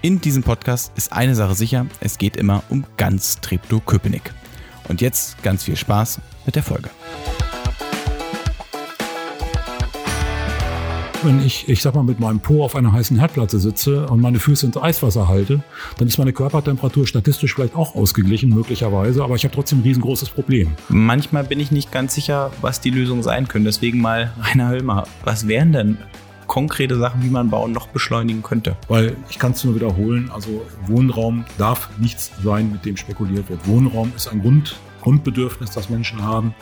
In diesem Podcast ist eine Sache sicher, es geht immer um ganz Treptow-Köpenick. Und jetzt ganz viel Spaß mit der Folge. Wenn ich, ich sag mal, mit meinem Po auf einer heißen Herdplatte sitze und meine Füße ins Eiswasser halte, dann ist meine Körpertemperatur statistisch vielleicht auch ausgeglichen, möglicherweise, aber ich habe trotzdem ein riesengroßes Problem. Manchmal bin ich nicht ganz sicher, was die Lösung sein können. Deswegen mal, Rainer Höllmer, was wären denn konkrete Sachen, wie man Bauen noch beschleunigen könnte? Weil ich kann es nur wiederholen, also Wohnraum darf nichts sein, mit dem spekuliert wird. Wohnraum ist ein Grund, Grundbedürfnis, das Menschen haben.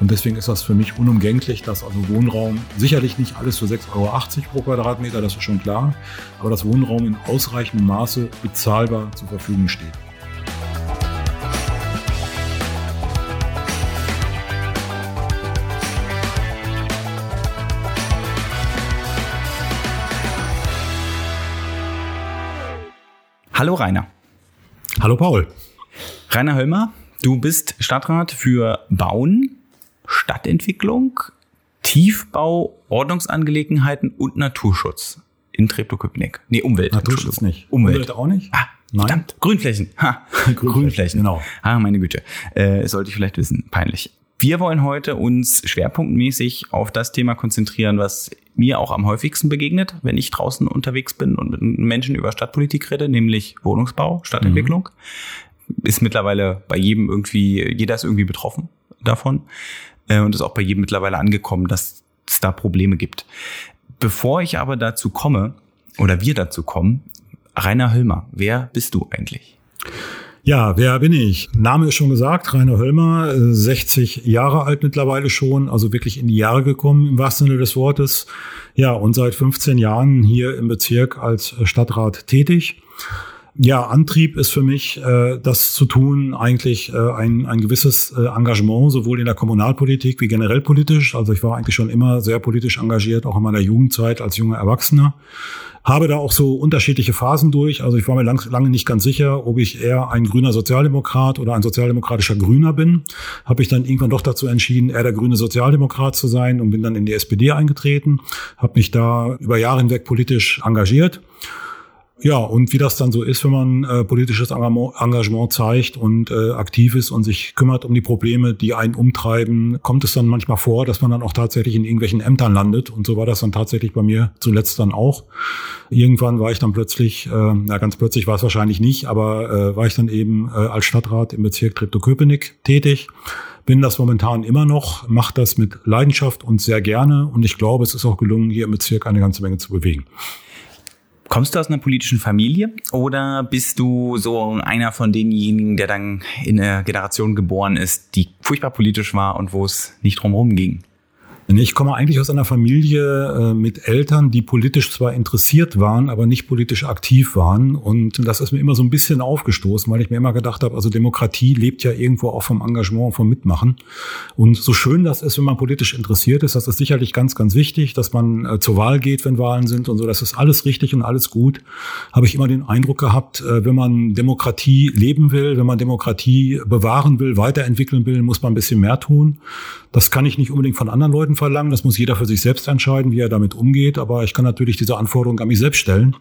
Und deswegen ist das für mich unumgänglich, dass also Wohnraum, sicherlich nicht alles für 6,80 Euro pro Quadratmeter, das ist schon klar, aber dass Wohnraum in ausreichendem Maße bezahlbar zur Verfügung steht. Hallo Rainer. Hallo Paul. Rainer Höllmer, du bist Stadtrat für Bauen, Stadtentwicklung, Tiefbau, Ordnungsangelegenheiten und Naturschutz in Treptow-Köpenick. Nee, Umwelt. Naturschutz nicht. Umwelt. Umwelt auch nicht? Ah, verdammt. Grünflächen. Ha. Grünflächen, Grünflächen. genau. Ah, meine Güte. Äh, sollte ich vielleicht wissen. Peinlich. Wir wollen heute uns schwerpunktmäßig auf das Thema konzentrieren, was mir auch am häufigsten begegnet, wenn ich draußen unterwegs bin und mit Menschen über Stadtpolitik rede, nämlich Wohnungsbau, Stadtentwicklung. Ist mittlerweile bei jedem irgendwie, jeder ist irgendwie betroffen davon äh, und ist auch bei jedem mittlerweile angekommen, dass es da Probleme gibt. Bevor ich aber dazu komme, oder wir dazu kommen, Rainer Höllmer, wer bist du eigentlich? Ja, wer bin ich? Name ist schon gesagt, Rainer Höllmer, äh, 60 Jahre alt mittlerweile schon, also wirklich in die Jahre gekommen im wahrsten Sinne des Wortes. Ja, und seit 15 Jahren hier im Bezirk als Stadtrat tätig. Ja, Antrieb ist für mich, äh, das zu tun, eigentlich äh, ein, ein gewisses äh, Engagement, sowohl in der Kommunalpolitik wie generell politisch. Also ich war eigentlich schon immer sehr politisch engagiert, auch in meiner Jugendzeit als junger Erwachsener. Habe da auch so unterschiedliche Phasen durch. Also ich war mir lang, lange nicht ganz sicher, ob ich eher ein grüner Sozialdemokrat oder ein sozialdemokratischer Grüner bin. Habe ich dann irgendwann doch dazu entschieden, eher der grüne Sozialdemokrat zu sein und bin dann in die SPD eingetreten. Habe mich da über Jahre hinweg politisch engagiert. Ja, und wie das dann so ist, wenn man äh, politisches Engagement, zeigt und äh, aktiv ist und sich kümmert um die Probleme, die einen umtreiben, kommt es dann manchmal vor, dass man dann auch tatsächlich in irgendwelchen Ämtern landet. Und so war das dann tatsächlich bei mir zuletzt dann auch. Irgendwann war ich dann plötzlich, äh, na ganz plötzlich war es wahrscheinlich nicht, aber äh, war ich dann eben äh, als Stadtrat im Bezirk Treptow-Köpenick tätig bin das momentan immer noch, mache das mit Leidenschaft und sehr gerne. Und ich glaube, es ist auch gelungen, hier im Bezirk eine ganze Menge zu bewegen. Kommst du aus einer politischen Familie oder bist du so einer von denjenigen, der dann in einer Generation geboren ist, die furchtbar politisch war und wo es nicht drumherum ging? Ich komme eigentlich aus einer Familie äh, mit Eltern, die politisch zwar interessiert waren, aber nicht politisch aktiv waren. Und das ist mir immer so ein bisschen aufgestoßen, weil ich mir immer gedacht habe, also Demokratie lebt ja irgendwo auch vom Engagement, vom Mitmachen. Und so schön das ist, wenn man politisch interessiert ist, das ist sicherlich ganz, ganz wichtig, dass man äh, zur Wahl geht, wenn Wahlen sind und so. Das ist alles richtig und alles gut. Habe ich immer den Eindruck gehabt, äh, wenn man Demokratie leben will, wenn man Demokratie bewahren will, weiterentwickeln will, muss man ein bisschen mehr tun. Das kann ich nicht unbedingt von anderen Leuten verlangen. Das muss jeder für sich selbst entscheiden, wie er damit umgeht. Aber ich kann natürlich diese Anforderungen an mich selbst stellen.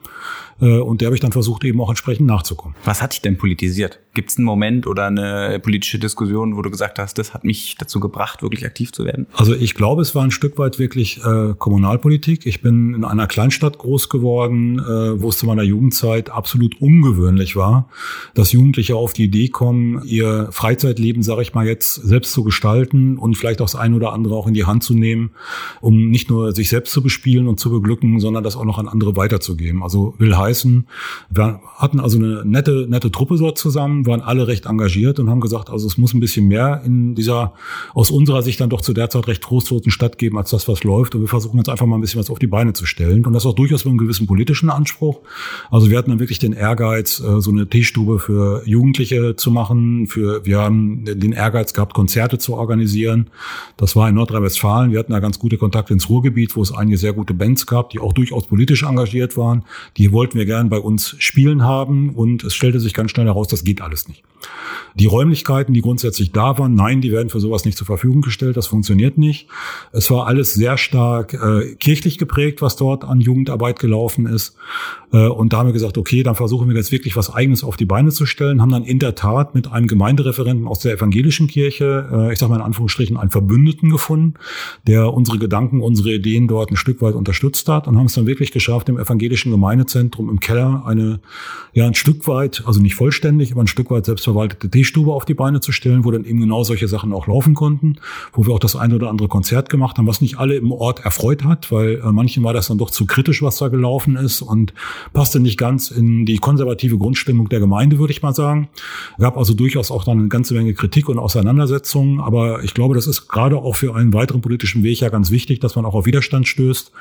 Äh, und der habe ich dann versucht, eben auch entsprechend nachzukommen. Was hat dich denn politisiert? Gibt es einen Moment oder eine politische Diskussion, wo du gesagt hast, das hat mich dazu gebracht, wirklich aktiv zu werden? Also ich glaube, es war ein Stück weit wirklich äh, Kommunalpolitik. Ich bin in einer Kleinstadt groß geworden, äh, wo es zu meiner Jugendzeit absolut ungewöhnlich war, dass Jugendliche auf die Idee kommen, ihr Freizeitleben, sage ich mal jetzt, selbst zu gestalten und vielleicht auch das ein oder andere auch in die Hand zu nehmen, um nicht nur sich selbst zu bespielen und zu beglücken, sondern das auch noch an andere weiterzugeben. Also will heißen, wir hatten also eine nette, nette Truppe dort zusammen, waren alle recht engagiert und haben gesagt, also es muss ein bisschen mehr in dieser aus unserer Sicht dann doch zu der Zeit recht trostlosen Stadt geben, als das, was läuft. Und wir versuchen jetzt einfach mal ein bisschen was auf die Beine zu stellen. Und das auch durchaus mit einem gewissen politischen Anspruch. Also wir hatten dann wirklich den Ehrgeiz, äh, so eine Teestube für Jugendliche zu machen. Für, wir haben den Ehrgeiz gehabt, Konzerte zu organisieren. Das war in Nordrhein-Westfalen. Wir hatten da ganz gute Kontakte ins Ruhrgebiet, wo es einige sehr gute Bands gab, die auch durchaus politisch engagiert waren. Die wollten wir gern bei uns spielen haben. Und es stellte sich ganz schnell heraus, das geht alles nicht. Die Räumlichkeiten, die grundsätzlich da waren, nein, die werden für sowas nicht zur Verfügung gestellt. Das funktioniert nicht. Es war alles sehr stark äh, kirchlich geprägt, was dort an Jugendarbeit gelaufen ist. Äh, und da haben wir gesagt, okay, dann versuchen wir jetzt wirklich was Eigenes auf die Beine zu stellen. Haben dann in der Tat mit einem Gemeindereferenten aus der evangelischen Kirche, äh, ich sage mal in Anführungsstrichen, einen Verbündeten gefunden, der unsere Gedanken, unsere Ideen dort ein Stück weit unterstützt hat und haben es dann wirklich geschafft, im evangelischen Gemeindezentrum im Keller eine, ja, ein Stück weit, also nicht vollständig, aber ein Stück weit selbstverwaltete Teestube auf die Beine zu stellen, wo dann eben genau solche Sachen auch laufen konnten, wo wir auch das eine oder andere Konzert gemacht haben, was nicht alle im Ort erfreut hat, weil äh, manchen war das dann doch zu kritisch, was da gelaufen ist und passte nicht ganz in die konservative Grundstimmung der Gemeinde, würde ich mal sagen. Gab also durchaus auch dann eine ganze Menge Kritik und Auseinandersetzungen, aber ich glaube, das ist gerade auch für einen weiteren politischen Weg ja ganz wichtig, dass man auch auf Widerstand stößt,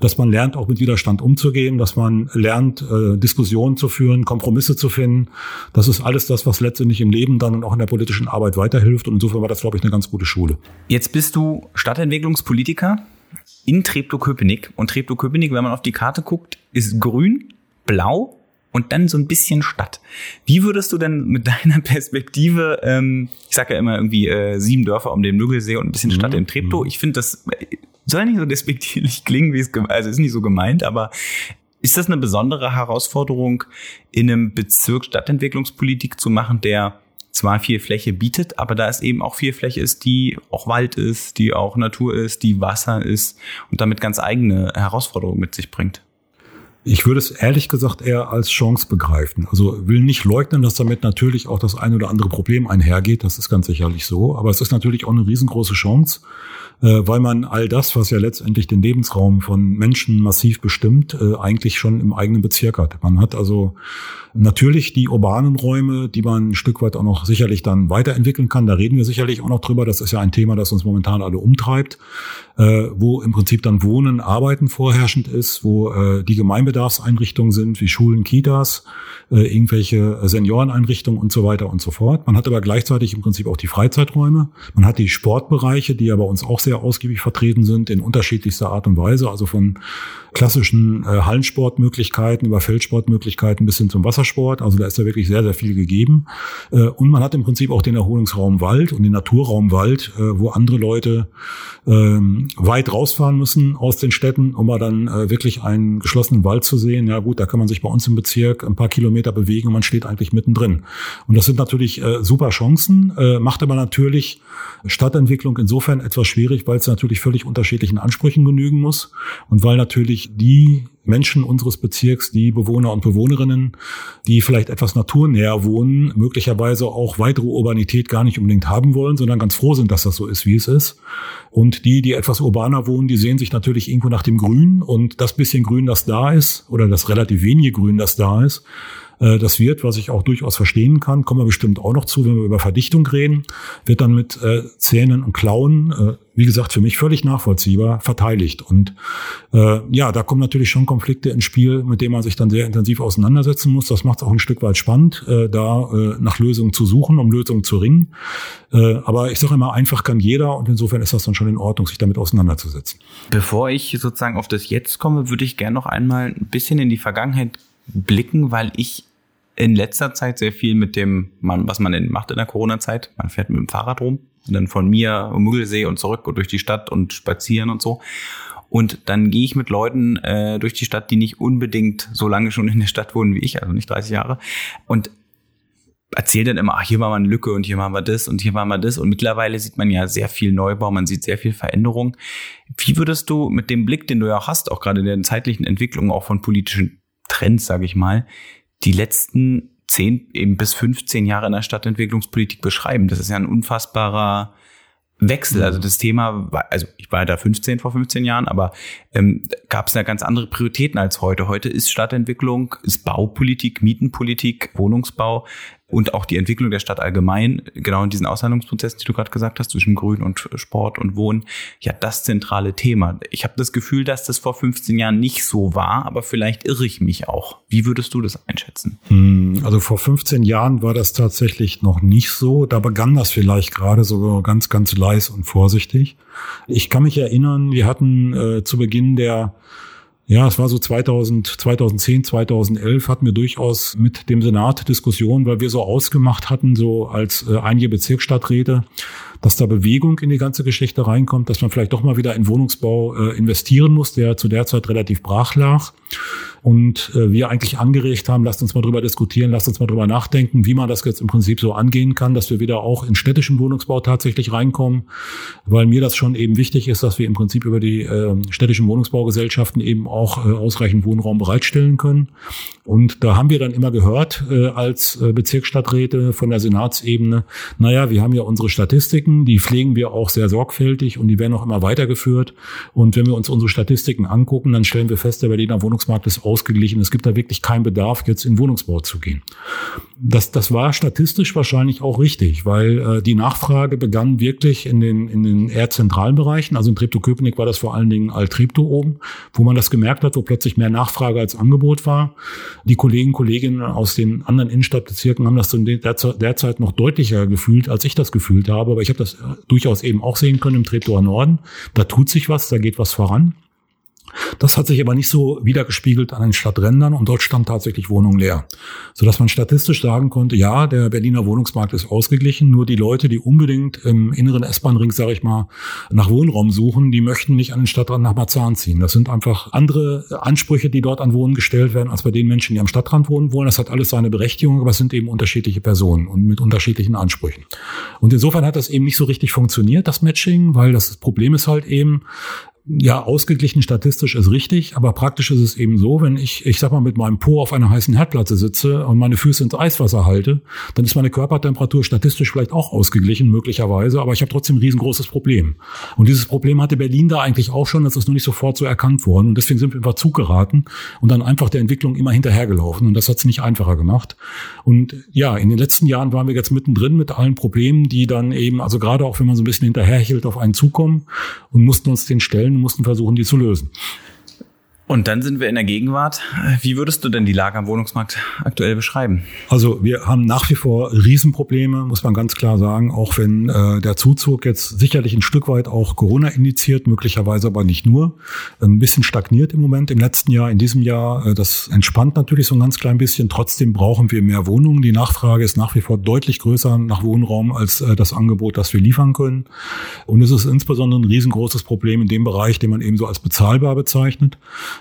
dass man lernt, auch mit Widerstand umzugehen, dass man lernt, äh, Diskussionen zu führen, Kompromisse zu finden. Das ist alles das, was letztendlich im Leben dann und auch in der politischen Arbeit weiterhilft. Und insofern war das, glaube ich, eine ganz gute Schule. Jetzt bist du Stadtentwicklungspolitiker in Treptow-Köpenick. Und Treptow-Köpenick, wenn man auf die Karte guckt, ist grün, blau und dann so ein bisschen Stadt. Wie würdest du denn mit deiner Perspektive, ähm, ich sage ja immer irgendwie äh, sieben Dörfer um den Müggelsee und ein bisschen Stadt mhm. in Treptow, mhm. ich finde das äh, soll nicht so despektierlich klingen, wie es also ist nicht so gemeint, aber ist das eine besondere Herausforderung, in einem Bezirk Stadtentwicklungspolitik zu machen, der zwar viel Fläche bietet, aber da es eben auch viel Fläche ist, die auch Wald ist, die auch Natur ist, die Wasser ist und damit ganz eigene Herausforderungen mit sich bringt? Ich würde es ehrlich gesagt eher als Chance begreifen. Also will nicht leugnen, dass damit natürlich auch das ein oder andere Problem einhergeht. Das ist ganz sicherlich so. Aber es ist natürlich auch eine riesengroße Chance, äh, weil man all das, was ja letztendlich den Lebensraum von Menschen massiv bestimmt, äh, eigentlich schon im eigenen Bezirk hat. Man hat also natürlich die urbanen Räume, die man ein Stück weit auch noch sicherlich dann weiterentwickeln kann. Da reden wir sicherlich auch noch drüber. Das ist ja ein Thema, das uns momentan alle umtreibt, äh, wo im Prinzip dann Wohnen, Arbeiten vorherrschend ist, wo die Gemeinbedarfseinrichtungen sind, wie Schulen, Kitas, irgendwelche Senioreneinrichtungen und so weiter und so fort. Man hat aber gleichzeitig im Prinzip auch die Freizeiträume. Man hat die Sportbereiche, die ja bei uns auch sehr ausgiebig vertreten sind in unterschiedlichster Art und Weise, also von klassischen äh, Hallensportmöglichkeiten über Feldsportmöglichkeiten bis hin zum Wassersport. Also da ist ja wirklich sehr, sehr viel gegeben. Äh, und man hat im Prinzip auch den Erholungsraum Wald und den Naturraum Wald, äh, wo andere Leute ähm, weit rausfahren müssen aus den Städten, um mal dann äh, wirklich einen geschlossenen Wald zu sehen. Ja gut, da kann man sich bei uns im Bezirk ein paar Kilometer bewegen und man steht eigentlich mittendrin. Und das sind natürlich äh, super Chancen, äh, macht aber natürlich Stadtentwicklung insofern etwas schwierig, weil es natürlich völlig unterschiedlichen Ansprüchen genügen muss und weil natürlich die Menschen unseres Bezirks, die Bewohner und Bewohnerinnen, die vielleicht etwas naturnäher wohnen, möglicherweise auch weitere Urbanität gar nicht unbedingt haben wollen, sondern ganz froh sind, dass das so ist, wie es ist. Und die, die etwas urbaner wohnen, die sehen sich natürlich irgendwo nach dem Grün und das bisschen Grün, das da ist, oder das relativ wenige Grün, das da ist, das wird, was ich auch durchaus verstehen kann, kommen wir bestimmt auch noch zu, wenn wir über Verdichtung reden, wird dann mit äh, Zähnen und Klauen, äh, wie gesagt, für mich völlig nachvollziehbar, verteidigt. Und äh, ja, da kommen natürlich schon Konflikte ins Spiel, mit denen man sich dann sehr intensiv auseinandersetzen muss. Das macht es auch ein Stück weit spannend, äh, da äh, nach Lösungen zu suchen, um Lösungen zu ringen. Äh, aber ich sage immer, einfach kann jeder und insofern ist das dann schon in Ordnung, sich damit auseinanderzusetzen. Bevor ich sozusagen auf das Jetzt komme, würde ich gerne noch einmal ein bisschen in die Vergangenheit blicken, weil ich in letzter Zeit sehr viel mit dem, was man macht in der Corona-Zeit. Man fährt mit dem Fahrrad rum und dann von mir um Müggelsee und zurück und durch die Stadt und spazieren und so. Und dann gehe ich mit Leuten äh, durch die Stadt, die nicht unbedingt so lange schon in der Stadt wohnen wie ich, also nicht 30 Jahre. Und erzähle dann immer, ach, hier war mal eine Lücke und hier machen wir das und hier machen wir das. Und mittlerweile sieht man ja sehr viel Neubau, man sieht sehr viel Veränderung. Wie würdest du mit dem Blick, den du ja hast, auch gerade in der zeitlichen Entwicklung auch von politischen Trends, sage ich mal, die letzten zehn eben bis 15 Jahre in der Stadtentwicklungspolitik beschreiben. Das ist ja ein unfassbarer Wechsel. Also das Thema, war, also ich war da 15 vor 15 Jahren, aber ähm, gab es ja ganz andere Prioritäten als heute. Heute ist Stadtentwicklung, ist Baupolitik, Mietenpolitik, Wohnungsbau und auch die Entwicklung der Stadt allgemein, genau in diesen Aushandlungsprozessen, die du gerade gesagt hast, zwischen Grün und Sport und Wohnen, ja das zentrale Thema. Ich habe das Gefühl, dass das vor 15 Jahren nicht so war, aber vielleicht irre ich mich auch. Wie würdest du das einschätzen? Hm, also vor 15 Jahren war das tatsächlich noch nicht so. Da begann das vielleicht gerade so ganz, ganz leis und vorsichtig. Ich kann mich erinnern, wir hatten äh, zu Beginn der ja, es war so 2000, 2010, 2011 hatten wir durchaus mit dem Senat Diskussionen, weil wir so ausgemacht hatten, so als äh, einige Bezirksstadträte, dass da Bewegung in die ganze Geschichte reinkommt, dass man vielleicht doch mal wieder in Wohnungsbau äh, investieren muss, der zu der Zeit relativ brach lag. Und äh, wir eigentlich angeregt haben, lasst uns mal drüber diskutieren, lasst uns mal drüber nachdenken, wie man das jetzt im Prinzip so angehen kann, dass wir wieder auch in städtischen Wohnungsbau tatsächlich reinkommen, weil mir das schon eben wichtig ist, dass wir im Prinzip über die äh, städtischen Wohnungsbaugesellschaften eben auch äh, ausreichend Wohnraum bereitstellen können. Und da haben wir dann immer gehört äh, als äh, Bezirksstadträte von der Senatsebene, naja, wir haben ja unsere Statistiken, die pflegen wir auch sehr sorgfältig und die werden auch immer weitergeführt. Und wenn wir uns unsere Statistiken angucken, dann stellen wir fest, der Berliner Wohnungsmarkt ist ausgeglichen. Es gibt da wirklich keinen Bedarf, jetzt in Wohnungsbau zu gehen. Das, das war statistisch wahrscheinlich auch richtig, weil äh, die Nachfrage begann wirklich in den, in den eher zentralen Bereichen. Also in Treptow-Köpenick war das vor allen Dingen Alt-Treptow oben, wo man das gemerkt hat, wo plötzlich mehr Nachfrage als Angebot war. Die Kollegen, Kolleginnen aus den anderen Innenstadtbezirken haben das derzeit noch deutlicher gefühlt, als ich das gefühlt habe. Aber ich habe das äh, durchaus eben auch sehen können im Treptower Norden. Da tut sich was, da geht was voran. Das hat sich aber nicht so wiedergespiegelt an den Stadträndern und dort stand tatsächlich Wohnung leer. Sodass man statistisch sagen konnte, ja, der Berliner Wohnungsmarkt ist ausgeglichen, nur die Leute, die unbedingt im inneren S-Bahn-Ring, sage ich mal, nach Wohnraum suchen, die möchten nicht an den Stadtrand nach Marzahn ziehen. Das sind einfach andere Ansprüche, die dort an Wohnen gestellt werden, als bei den Menschen, die am Stadtrand wohnen wollen. Das hat alles seine Berechtigung, aber es sind eben unterschiedliche Personen und mit unterschiedlichen Ansprüchen. Und insofern hat das eben nicht so richtig funktioniert, das Matching, weil das Problem ist halt eben, ja, ausgeglichen statistisch ist richtig, aber praktisch ist es eben so, wenn ich, ich sag mal, mit meinem Po auf einer heißen Herdplatte sitze und meine Füße ins Eiswasser halte, dann ist meine Körpertemperatur statistisch vielleicht auch ausgeglichen, möglicherweise, aber ich habe trotzdem ein riesengroßes Problem. Und dieses Problem hatte Berlin da eigentlich auch schon, das ist nur nicht sofort so erkannt worden. Und deswegen sind wir über Zug geraten und dann einfach der Entwicklung immer hinterhergelaufen. Und das hat es nicht einfacher gemacht. Und ja, in den letzten Jahren waren wir jetzt mittendrin mit allen Problemen, die dann eben, also gerade auch wenn man so ein bisschen hinterherhielt, auf einen zukommen und mussten uns den stellen mussten versuchen, die zu lösen. Und dann sind wir in der Gegenwart. Wie würdest du denn die Lage am Wohnungsmarkt aktuell beschreiben? Also wir haben nach wie vor Riesenprobleme, muss man ganz klar sagen, auch wenn äh, der Zuzug jetzt sicherlich ein Stück weit auch Corona indiziert, möglicherweise aber nicht nur. Ein bisschen stagniert im Moment im letzten Jahr, in diesem Jahr. Äh, das entspannt natürlich so ein ganz klein bisschen. Trotzdem brauchen wir mehr Wohnungen. Die Nachfrage ist nach wie vor deutlich größer nach Wohnraum als äh, das Angebot, das wir liefern können. Und es ist insbesondere ein riesengroßes Problem in dem Bereich, den man eben so als bezahlbar bezeichnet.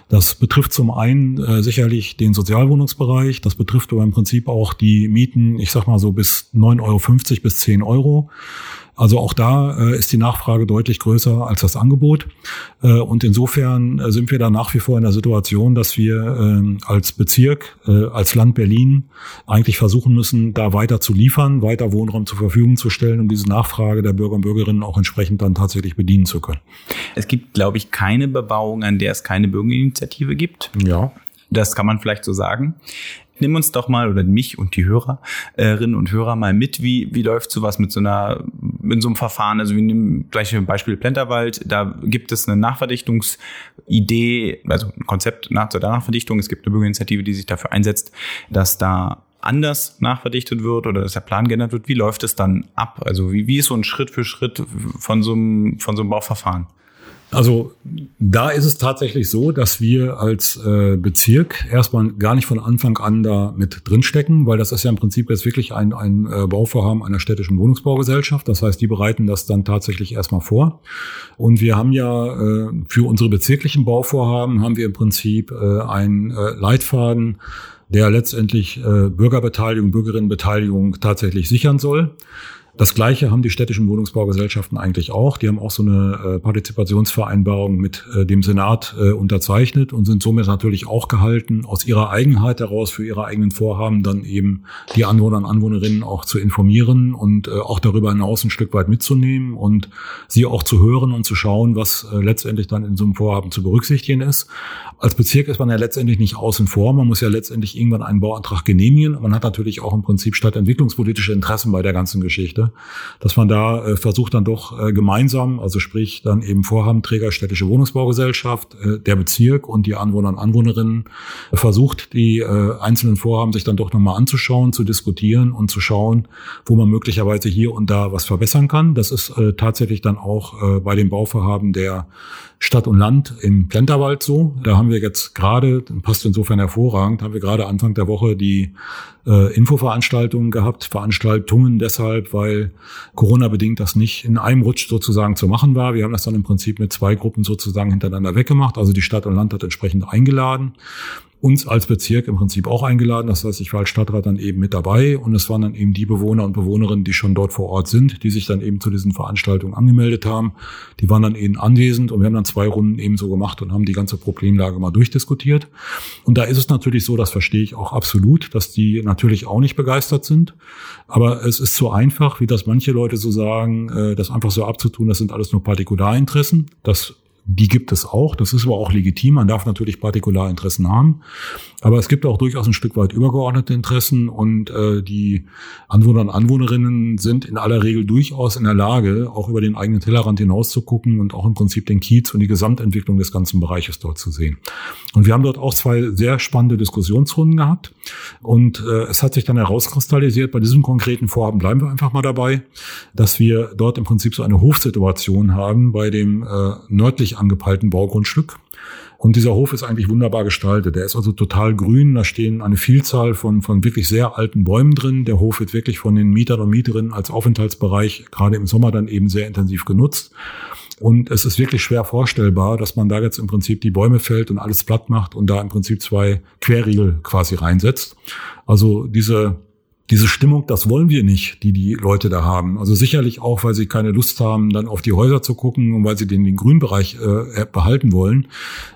Das betrifft zum einen äh, sicherlich den Sozialwohnungsbereich. Das betrifft aber im Prinzip auch die Mieten, ich sag mal so bis 9,50 Euro bis 10 Euro. Also auch da äh, ist die Nachfrage deutlich größer als das Angebot. Äh, und insofern äh, sind wir da nach wie vor in der Situation, dass wir ähm, als Bezirk, äh, als Land Berlin eigentlich versuchen müssen, da weiter zu liefern, weiter Wohnraum zur Verfügung zu stellen, um diese Nachfrage der Bürger und Bürgerinnen auch entsprechend dann tatsächlich bedienen zu können. Es gibt, glaube ich, keine Bebauung, an der es keine Bürgerinitiative gibt. Ja. Das kann man vielleicht so sagen. Nimm uns doch mal oder mich und die Hörerinnen und Hörer mal mit, wie, wie läuft sowas mit so einer, mit so einem Verfahren? Also wir nehmen gleich ein Beispiel Plenterwald, da gibt es eine Nachverdichtungsidee, also ein Konzept nach zur Nachverdichtung. Es gibt eine Bürgerinitiative, die sich dafür einsetzt, dass da anders nachverdichtet wird oder dass der Plan geändert wird. Wie läuft es dann ab? Also wie, wie ist so ein Schritt für Schritt von so einem, von so einem Bauverfahren? Also da ist es tatsächlich so, dass wir als äh, Bezirk erstmal gar nicht von Anfang an da mit drinstecken, weil das ist ja im Prinzip jetzt wirklich ein, ein äh, Bauvorhaben einer städtischen Wohnungsbaugesellschaft. Das heißt, die bereiten das dann tatsächlich erstmal vor. Und wir haben ja äh, für unsere bezirklichen Bauvorhaben haben wir im Prinzip äh, einen äh, Leitfaden, der letztendlich äh, Bürgerbeteiligung, Bürgerinnenbeteiligung tatsächlich sichern soll. Das Gleiche haben die städtischen Wohnungsbaugesellschaften eigentlich auch. Die haben auch so eine äh, Partizipationsvereinbarung mit äh, dem Senat äh, unterzeichnet und sind somit natürlich auch gehalten, aus ihrer Eigenheit heraus für ihre eigenen Vorhaben dann eben die Anwohner und Anwohnerinnen auch zu informieren und auch darüber hinaus ein Stück weit mitzunehmen und sie auch zu hören und zu schauen, was letztendlich dann in so einem Vorhaben zu berücksichtigen ist. Als Bezirk ist man ja letztendlich nicht außen vor. Man muss ja letztendlich irgendwann einen Bauantrag genehmigen. Man hat natürlich auch im Prinzip stadtentwicklungspolitische Interessen bei der ganzen Geschichte, dass man da äh, versucht dann doch äh, gemeinsam, also sprich dann eben Vorhabenträger städtische Wohnungsbaugesellschaft, äh, der Bezirk und die Anwohner und Anwohnerinnen äh, versucht, die äh, einzelnen Vorhaben sich dann doch nochmal anzuschauen, zu diskutieren und zu schauen, wo man möglicherweise hier und da was verbessern kann. Das ist äh, tatsächlich dann auch bei den Bauvorhaben der Stadt und Land im Plenterwald so. Da haben wir jetzt gerade, passt insofern hervorragend, haben wir gerade Anfang der Woche die äh, Infoveranstaltungen gehabt, Veranstaltungen deshalb, weil Corona-bedingt das nicht in einem Rutsch sozusagen zu machen war. Wir haben das dann im Prinzip mit zwei Gruppen sozusagen hintereinander weggemacht. Also die Stadt und Land hat entsprechend eingeladen uns als Bezirk im Prinzip auch eingeladen. Das heißt, ich war als Stadtrat dann eben mit dabei und es waren dann eben die Bewohner und Bewohnerinnen, die schon dort vor Ort sind, die sich dann eben zu diesen Veranstaltungen angemeldet haben. Die waren dann eben anwesend und wir haben dann zwei Runden eben so gemacht und haben die ganze Problemlage mal durchdiskutiert. Und da ist es natürlich so, das verstehe ich auch absolut, dass die natürlich auch nicht begeistert sind. Aber es ist so einfach, wie das manche Leute so sagen, äh, das einfach so abzutun, das sind alles nur Partikularinteressen. Das die gibt es auch. Das ist aber auch legitim. Man darf natürlich Partikularinteressen haben. Aber es gibt auch durchaus ein Stück weit übergeordnete Interessen und äh, die Anwohner und Anwohnerinnen sind in aller Regel durchaus in der Lage, auch über den eigenen Tellerrand hinaus zu gucken und auch im Prinzip den Kiez und die Gesamtentwicklung des ganzen Bereiches dort zu sehen. Und wir haben dort auch zwei sehr spannende Diskussionsrunden gehabt. Und äh, es hat sich dann herauskristallisiert, bei diesem konkreten Vorhaben bleiben wir einfach mal dabei, dass wir dort im Prinzip so eine Hofsituation haben bei dem äh, nördlich angepeilten Baugrundstück. Und dieser Hof ist eigentlich wunderbar gestaltet. Der ist also total grün. Da stehen eine Vielzahl von, von wirklich sehr alten Bäumen drin. Der Hof wird wirklich von den Mietern und Mieterinnen als Aufenthaltsbereich gerade im Sommer dann eben sehr intensiv genutzt. Und es ist wirklich schwer vorstellbar, dass man da jetzt im Prinzip die Bäume fällt und alles platt macht und da im Prinzip zwei Querriegel quasi reinsetzt. Also diese diese Stimmung, das wollen wir nicht, die die Leute da haben. Also sicherlich auch, weil sie keine Lust haben, dann auf die Häuser zu gucken und weil sie den, den Grünbereich äh, behalten wollen,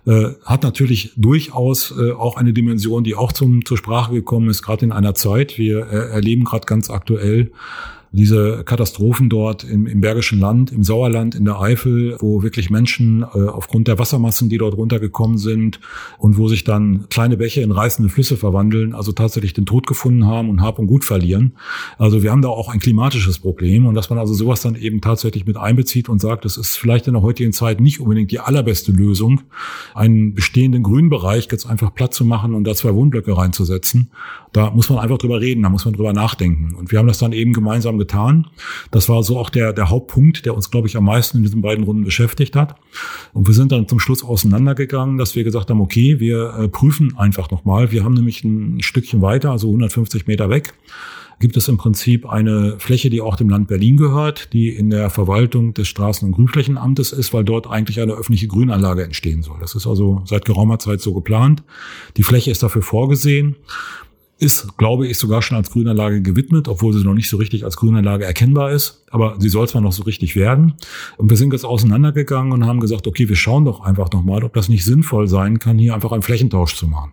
äh, hat natürlich durchaus äh, auch eine Dimension, die auch zum, zur Sprache gekommen ist, gerade in einer Zeit. Wir äh, erleben gerade ganz aktuell diese Katastrophen dort im, im Bergischen Land, im Sauerland, in der Eifel, wo wirklich Menschen äh, aufgrund der Wassermassen, die dort runtergekommen sind und wo sich dann kleine Bäche in reißende Flüsse verwandeln, also tatsächlich den Tod gefunden haben und Hab und Gut verlieren. Also wir haben da auch ein klimatisches Problem und dass man also sowas dann eben tatsächlich mit einbezieht und sagt, das ist vielleicht in der heutigen Zeit nicht unbedingt die allerbeste Lösung, einen bestehenden Grünbereich jetzt einfach platt zu machen und da zwei Wohnblöcke reinzusetzen. Da muss man einfach drüber reden, da muss man drüber nachdenken. Und wir haben das dann eben gemeinsam getan. Das war so auch der, der Hauptpunkt, der uns, glaube ich, am meisten in diesen beiden Runden beschäftigt hat. Und wir sind dann zum Schluss auseinandergegangen, dass wir gesagt haben, okay, wir äh, prüfen einfach nochmal. Wir haben nämlich ein Stückchen weiter, also 150 Meter weg, gibt es im Prinzip eine Fläche, die auch dem Land Berlin gehört, die in der Verwaltung des Straßen- und Grünflächenamtes ist, weil dort eigentlich eine öffentliche Grünanlage entstehen soll. Das ist also seit geraumer Zeit so geplant. Die Fläche ist dafür vorgesehen ist, glaube ich, sogar schon als Grünanlage gewidmet, obwohl sie noch nicht so richtig als Grünanlage erkennbar ist. Aber sie soll zwar noch so richtig werden. Und wir sind jetzt auseinandergegangen und haben gesagt, okay, wir schauen doch einfach nochmal, ob das nicht sinnvoll sein kann, hier einfach einen Flächentausch zu machen.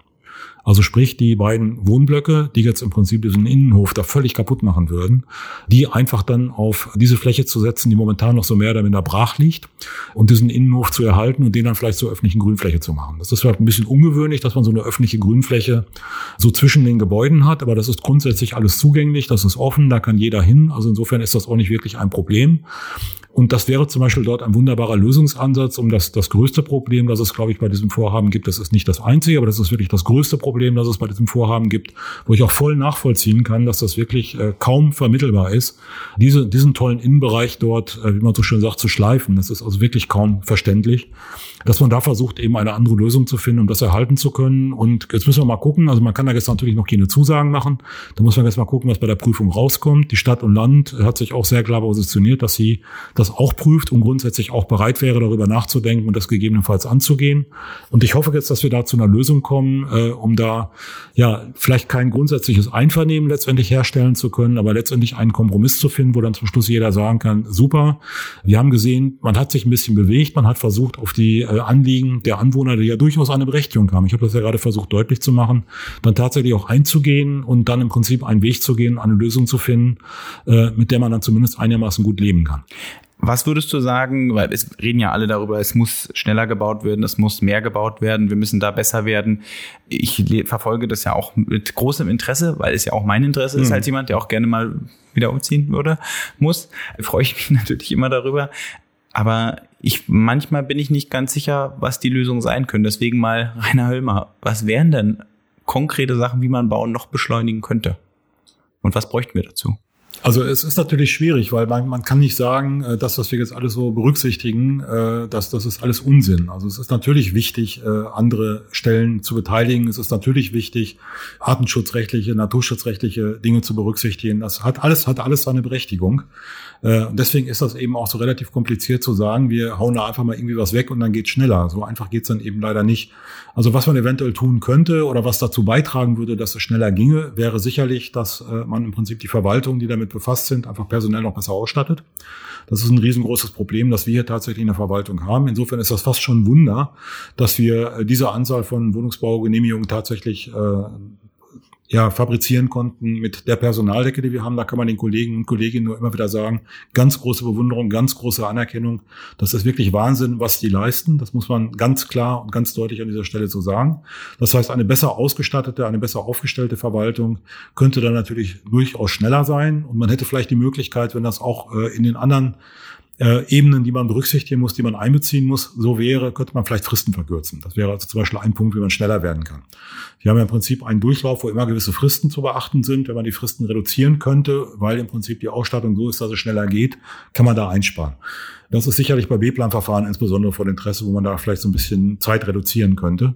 Also sprich, die beiden Wohnblöcke, die jetzt im Prinzip diesen Innenhof da völlig kaputt machen würden, die einfach dann auf diese Fläche zu setzen, die momentan noch so mehr oder minder brach liegt und diesen Innenhof zu erhalten und den dann vielleicht zur öffentlichen Grünfläche zu machen. Das ist vielleicht ein bisschen ungewöhnlich, dass man so eine öffentliche Grünfläche so zwischen den Gebäuden hat, aber das ist grundsätzlich alles zugänglich, das ist offen, da kann jeder hin. Also insofern ist das auch nicht wirklich ein Problem. Und das wäre zum Beispiel dort ein wunderbarer Lösungsansatz, um das, das größte Problem, das es, glaube ich, bei diesem Vorhaben gibt. Das ist nicht das einzige, aber das ist wirklich das größte Problem, das es bei diesem Vorhaben gibt, wo ich auch voll nachvollziehen kann, dass das wirklich äh, kaum vermittelbar ist, diese, diesen tollen Innenbereich dort, äh, wie man so schön sagt, zu schleifen. Das ist also wirklich kaum verständlich. Dass man da versucht, eben eine andere Lösung zu finden, um das erhalten zu können. Und jetzt müssen wir mal gucken, also man kann da jetzt natürlich noch keine Zusagen machen. Da muss man jetzt mal gucken, was bei der Prüfung rauskommt. Die Stadt und Land hat sich auch sehr klar positioniert, dass sie das auch prüft und grundsätzlich auch bereit wäre, darüber nachzudenken und das gegebenenfalls anzugehen. Und ich hoffe jetzt, dass wir da zu einer Lösung kommen, äh, um da ja vielleicht kein grundsätzliches Einvernehmen letztendlich herstellen zu können, aber letztendlich einen Kompromiss zu finden, wo dann zum Schluss jeder sagen kann, super, wir haben gesehen, man hat sich ein bisschen bewegt, man hat versucht, auf die äh, Anliegen der Anwohner, die ja durchaus eine Berechtigung haben, ich habe das ja gerade versucht deutlich zu machen, dann tatsächlich auch einzugehen und dann im Prinzip einen Weg zu gehen, eine Lösung zu finden, äh, mit der man dann zumindest einigermaßen gut leben kann. Was würdest du sagen, weil es reden ja alle darüber, es muss schneller gebaut werden, es muss mehr gebaut werden, wir müssen da besser werden. Ich verfolge das ja auch mit großem Interesse, weil es ja auch mein Interesse mhm. ist als jemand, der auch gerne mal wieder umziehen würde, muss. Da freue ich mich natürlich immer darüber. Aber ich, manchmal bin ich nicht ganz sicher, was die Lösung sein können. Deswegen mal Rainer Höllmer, was wären denn konkrete Sachen, wie man Bauen noch beschleunigen könnte? Und was bräuchten wir dazu? Also es ist natürlich schwierig, weil man, man kann nicht sagen, äh, das, was wir jetzt alles so berücksichtigen, äh, dass das ist alles Unsinn. Also es ist natürlich wichtig, äh, andere Stellen zu beteiligen. Es ist natürlich wichtig, artenschutzrechtliche, naturschutzrechtliche Dinge zu berücksichtigen. Das hat alles, hat alles seine Berechtigung. Und deswegen ist das eben auch so relativ kompliziert zu sagen, wir hauen da einfach mal irgendwie was weg und dann geht's schneller. So einfach geht's dann eben leider nicht. Also was man eventuell tun könnte oder was dazu beitragen würde, dass es schneller ginge, wäre sicherlich, dass man im Prinzip die Verwaltung, die damit damit befasst sind, einfach personell noch besser ausstattet. Das ist ein riesengroßes Problem, das wir hier tatsächlich in der Verwaltung haben. Insofern ist das fast schon ein Wunder, dass wir äh, diese Anzahl von Wohnungsbaugenehmigungen tatsächlich äh, ja, fabrizieren konnten mit der Personaldecke, die wir haben. Da kann man den Kollegen und Kolleginnen nur immer wieder sagen, ganz große Bewunderung, ganz große Anerkennung. Das ist wirklich Wahnsinn, was die leisten. Das muss man ganz klar und ganz deutlich an dieser Stelle so sagen. Das heißt, eine besser ausgestattete, eine besser aufgestellte Verwaltung könnte dann natürlich durchaus schneller sein. Und man hätte vielleicht die Möglichkeit, wenn das auch äh, in den anderen äh, Ebenen, die man berücksichtigen muss, die man einbeziehen muss, so wäre, könnte man vielleicht Fristen verkürzen. Das wäre also zum Beispiel ein Punkt, wie man schneller werden kann. Wir haben ja im Prinzip einen Durchlauf, wo immer gewisse Fristen zu beachten sind. Wenn man die Fristen reduzieren könnte, weil im Prinzip die Ausstattung so ist, dass es schneller geht, kann man da einsparen. Das ist sicherlich bei B-Plan-Verfahren insbesondere von Interesse, wo man da vielleicht so ein bisschen Zeit reduzieren könnte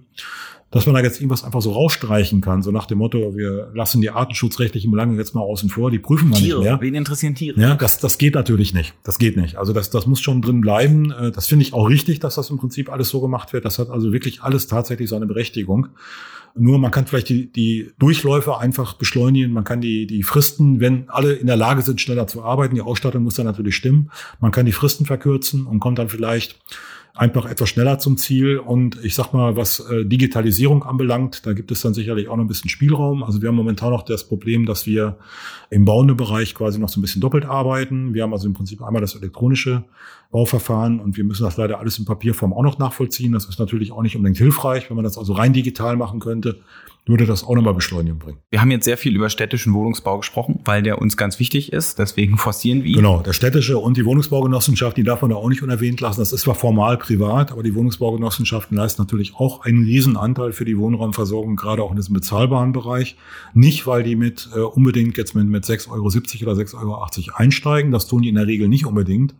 dass man da jetzt irgendwas einfach so rausstreichen kann, so nach dem Motto, wir lassen die artenschutzrechtlichen Belange jetzt mal außen vor, die prüfen wir Tiere, nicht mehr. Wen interessieren Tiere? Ja, das, das geht natürlich nicht. Das geht nicht. Also das, das muss schon drin bleiben. Äh, das finde ich auch richtig, dass das im Prinzip alles so gemacht wird. Das hat also wirklich alles tatsächlich seine Berechtigung. Nur man kann vielleicht die, die Durchläufe einfach beschleunigen. Man kann die, die Fristen, wenn alle in der Lage sind, schneller zu arbeiten, die Ausstattung muss dann natürlich stimmen. Man kann die Fristen verkürzen und kommt dann vielleicht einfach etwas schneller zum Ziel. Und ich sag mal, was äh, Digitalisierung anbelangt, da gibt es dann sicherlich auch noch ein bisschen Spielraum. Also wir haben momentan noch das Problem, dass wir im bauenden Bereich quasi noch so ein bisschen doppelt arbeiten. Wir haben also im Prinzip einmal das elektronische Bauverfahren und wir müssen das leider alles in Papierform auch noch nachvollziehen. Das ist natürlich auch nicht unbedingt hilfreich, wenn man das also rein digital machen könnte würde das auch nochmal Beschleunigung bringen. Wir haben jetzt sehr viel über städtischen Wohnungsbau gesprochen, weil der uns ganz wichtig ist. Deswegen forcieren wir ihn. Genau, der städtische und die Wohnungsbaugenossenschaft, die darf man da auch nicht unerwähnt lassen. Das ist zwar formal privat, aber die Wohnungsbaugenossenschaften leisten natürlich auch einen Riesenanteil für die Wohnraumversorgung, gerade auch in diesem bezahlbaren Bereich. Nicht, weil die mit äh, unbedingt jetzt mit, mit 6,70 Euro oder 6,80 Euro einsteigen. Das tun die in der Regel nicht unbedingt.